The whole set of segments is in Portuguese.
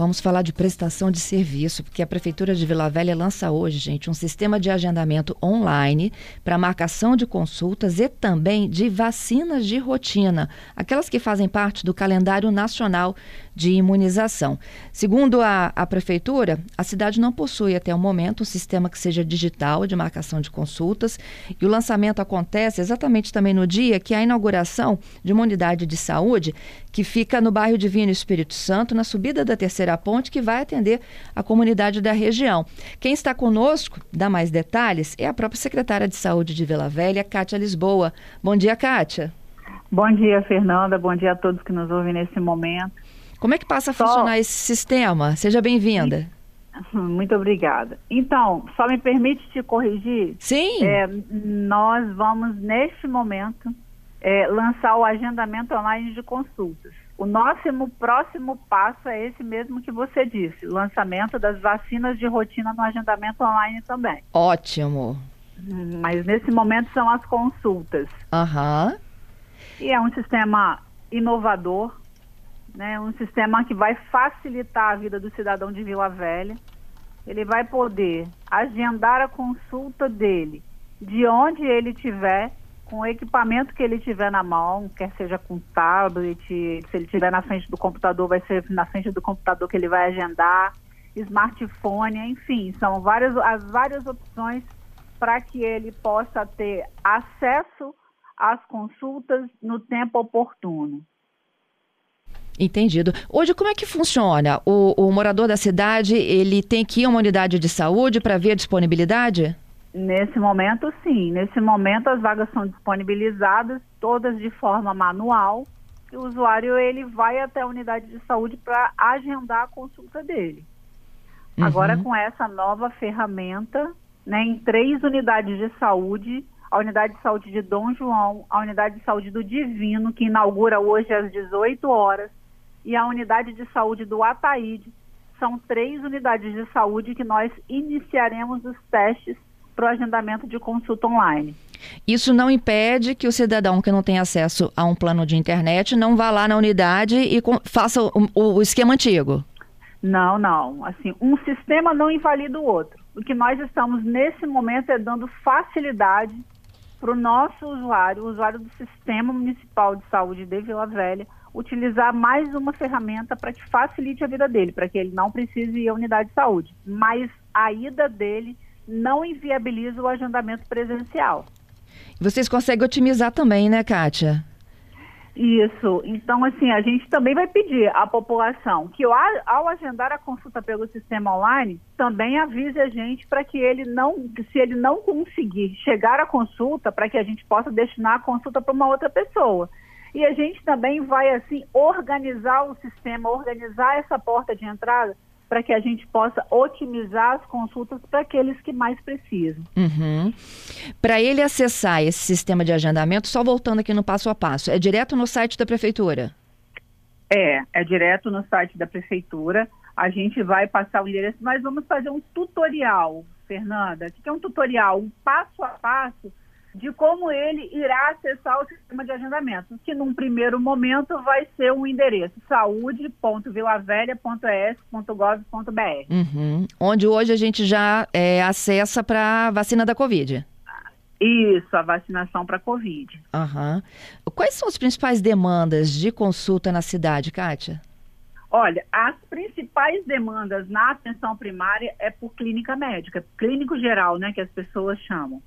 Vamos falar de prestação de serviço, porque a Prefeitura de Vila Velha lança hoje, gente, um sistema de agendamento online para marcação de consultas e também de vacinas de rotina, aquelas que fazem parte do calendário nacional de imunização. Segundo a, a Prefeitura, a cidade não possui até o momento um sistema que seja digital de marcação de consultas e o lançamento acontece exatamente também no dia que a inauguração de uma unidade de saúde que fica no bairro Divino Espírito Santo, na subida da terceira ponte, que vai atender a comunidade da região. Quem está conosco, dá mais detalhes, é a própria secretária de Saúde de Vila Velha, Kátia Lisboa. Bom dia, Kátia. Bom dia, Fernanda. Bom dia a todos que nos ouvem nesse momento. Como é que passa a só... funcionar esse sistema? Seja bem-vinda. Muito obrigada. Então, só me permite te corrigir? Sim. É, nós vamos, neste momento, é, lançar o agendamento online de consultas. O nosso próximo passo é esse mesmo que você disse, o lançamento das vacinas de rotina no agendamento online também. Ótimo. Mas nesse momento são as consultas. Aham. Uhum. E é um sistema inovador, né, um sistema que vai facilitar a vida do cidadão de Vila Velha. Ele vai poder agendar a consulta dele de onde ele estiver, com o equipamento que ele tiver na mão, quer seja com tablet, se ele estiver na frente do computador, vai ser na frente do computador que ele vai agendar, smartphone, enfim, são várias as várias opções para que ele possa ter acesso às consultas no tempo oportuno. Entendido. Hoje, como é que funciona? O, o morador da cidade, ele tem que ir a uma unidade de saúde para ver a disponibilidade? Nesse momento, sim. Nesse momento, as vagas são disponibilizadas, todas de forma manual. E o usuário ele vai até a unidade de saúde para agendar a consulta dele. Uhum. Agora, com essa nova ferramenta, né, em três unidades de saúde, a unidade de saúde de Dom João, a unidade de saúde do Divino, que inaugura hoje às 18 horas, e a unidade de saúde do Ataíde. São três unidades de saúde que nós iniciaremos os testes para o agendamento de consulta online. Isso não impede que o cidadão que não tem acesso a um plano de internet não vá lá na unidade e faça o, o esquema antigo. Não, não. Assim, um sistema não invalida o outro. O que nós estamos nesse momento é dando facilidade para o nosso usuário, o usuário do Sistema Municipal de Saúde de Vila Velha, utilizar mais uma ferramenta para que facilite a vida dele, para que ele não precise ir à unidade de saúde. Mas a ida dele não inviabiliza o agendamento presencial. Vocês conseguem otimizar também, né, Kátia? Isso. Então, assim, a gente também vai pedir à população que ao agendar a consulta pelo sistema online, também avise a gente para que ele não, se ele não conseguir chegar à consulta, para que a gente possa destinar a consulta para uma outra pessoa. E a gente também vai, assim, organizar o sistema, organizar essa porta de entrada para que a gente possa otimizar as consultas para aqueles que mais precisam. Uhum. Para ele acessar esse sistema de agendamento, só voltando aqui no passo a passo, é direto no site da prefeitura? É, é direto no site da prefeitura. A gente vai passar o endereço, nós vamos fazer um tutorial, Fernanda. O que é um tutorial? Um passo a passo de como ele irá acessar o sistema de agendamento, que num primeiro momento vai ser um endereço saúde.vilavelha.es.gov.br. Uhum. Onde hoje a gente já é, acessa para a vacina da Covid. Isso, a vacinação para Covid. Uhum. Quais são as principais demandas de consulta na cidade, Kátia? Olha, as principais demandas na atenção primária é por clínica médica, clínico geral, né, que as pessoas chamam.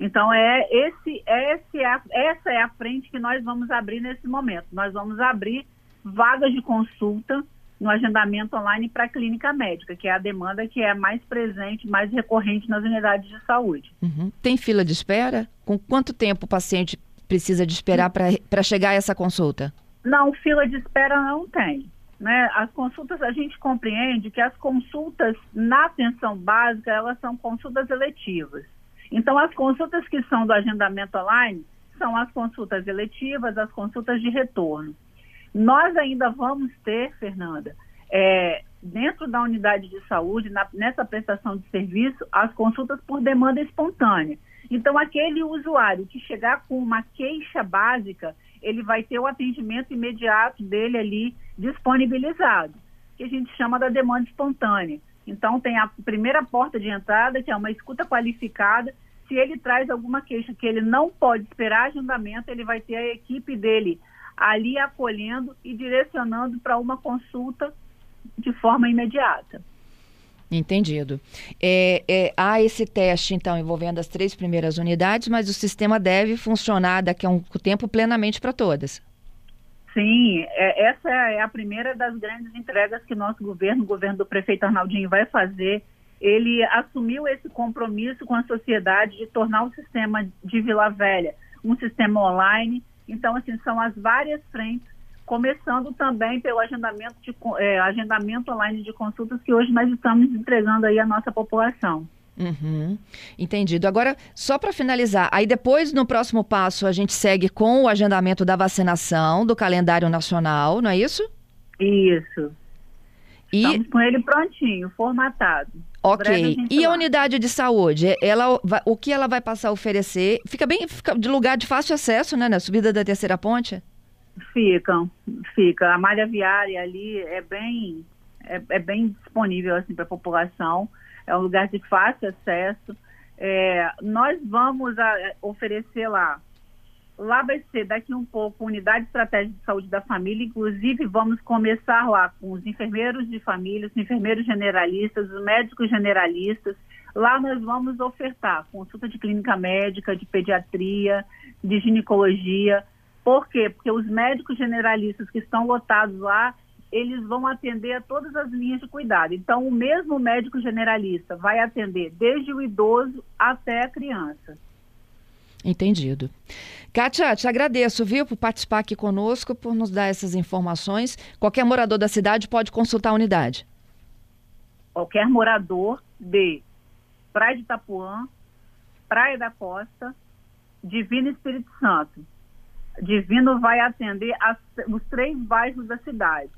Então, é esse, esse é, essa é a frente que nós vamos abrir nesse momento. Nós vamos abrir vagas de consulta no agendamento online para a clínica médica, que é a demanda que é mais presente, mais recorrente nas unidades de saúde. Uhum. Tem fila de espera? Com quanto tempo o paciente precisa de esperar para chegar a essa consulta? Não, fila de espera não tem. Né? As consultas, a gente compreende que as consultas na atenção básica, elas são consultas eletivas. Então, as consultas que são do agendamento online são as consultas eletivas, as consultas de retorno. Nós ainda vamos ter, Fernanda, é, dentro da unidade de saúde, na, nessa prestação de serviço, as consultas por demanda espontânea. Então, aquele usuário que chegar com uma queixa básica, ele vai ter o atendimento imediato dele ali disponibilizado, que a gente chama da demanda espontânea. Então, tem a primeira porta de entrada, que é uma escuta qualificada. Se ele traz alguma queixa que ele não pode esperar agendamento, ele vai ter a equipe dele ali acolhendo e direcionando para uma consulta de forma imediata. Entendido. É, é, há esse teste, então, envolvendo as três primeiras unidades, mas o sistema deve funcionar daqui a um tempo plenamente para todas. Sim, é, essa é a primeira das grandes entregas que nosso governo, o governo do prefeito Arnaldinho, vai fazer. Ele assumiu esse compromisso com a sociedade de tornar o sistema de Vila Velha um sistema online. Então, assim, são as várias frentes começando também pelo agendamento, de, é, agendamento online de consultas que hoje nós estamos entregando aí à nossa população. Uhum, entendido. Agora, só para finalizar, aí depois, no próximo passo, a gente segue com o agendamento da vacinação, do calendário nacional, não é isso? Isso. E... Estamos com ele prontinho, formatado. Ok. E a unidade de saúde, ela, o que ela vai passar a oferecer? Fica bem fica de lugar de fácil acesso, né? Na subida da terceira ponte? Ficam, fica. A malha viária ali é bem, é, é bem disponível assim para a população. É um lugar de fácil acesso. É, nós vamos a, é, oferecer lá. Lá vai ser daqui um pouco unidade estratégica de saúde da família. Inclusive vamos começar lá com os enfermeiros de família, os enfermeiros generalistas, os médicos generalistas. Lá nós vamos ofertar consulta de clínica médica, de pediatria, de ginecologia por quê? Porque os médicos generalistas que estão lotados lá, eles vão atender a todas as linhas de cuidado. Então, o mesmo médico generalista vai atender desde o idoso até a criança. Entendido. Kátia, te agradeço, viu, por participar aqui conosco, por nos dar essas informações. Qualquer morador da cidade pode consultar a unidade. Qualquer morador de Praia de Itapuã, Praia da Costa, Divino Espírito Santo, Divino vai atender as, os três bairros da cidade.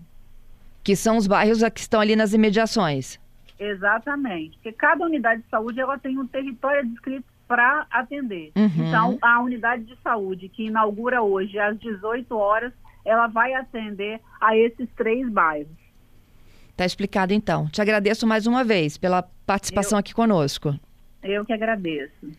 Que são os bairros que estão ali nas imediações. Exatamente. Porque cada unidade de saúde ela tem um território descrito para atender. Uhum. Então, a unidade de saúde que inaugura hoje às 18 horas, ela vai atender a esses três bairros. Está explicado então. Te agradeço mais uma vez pela participação Eu... aqui conosco. Eu que agradeço.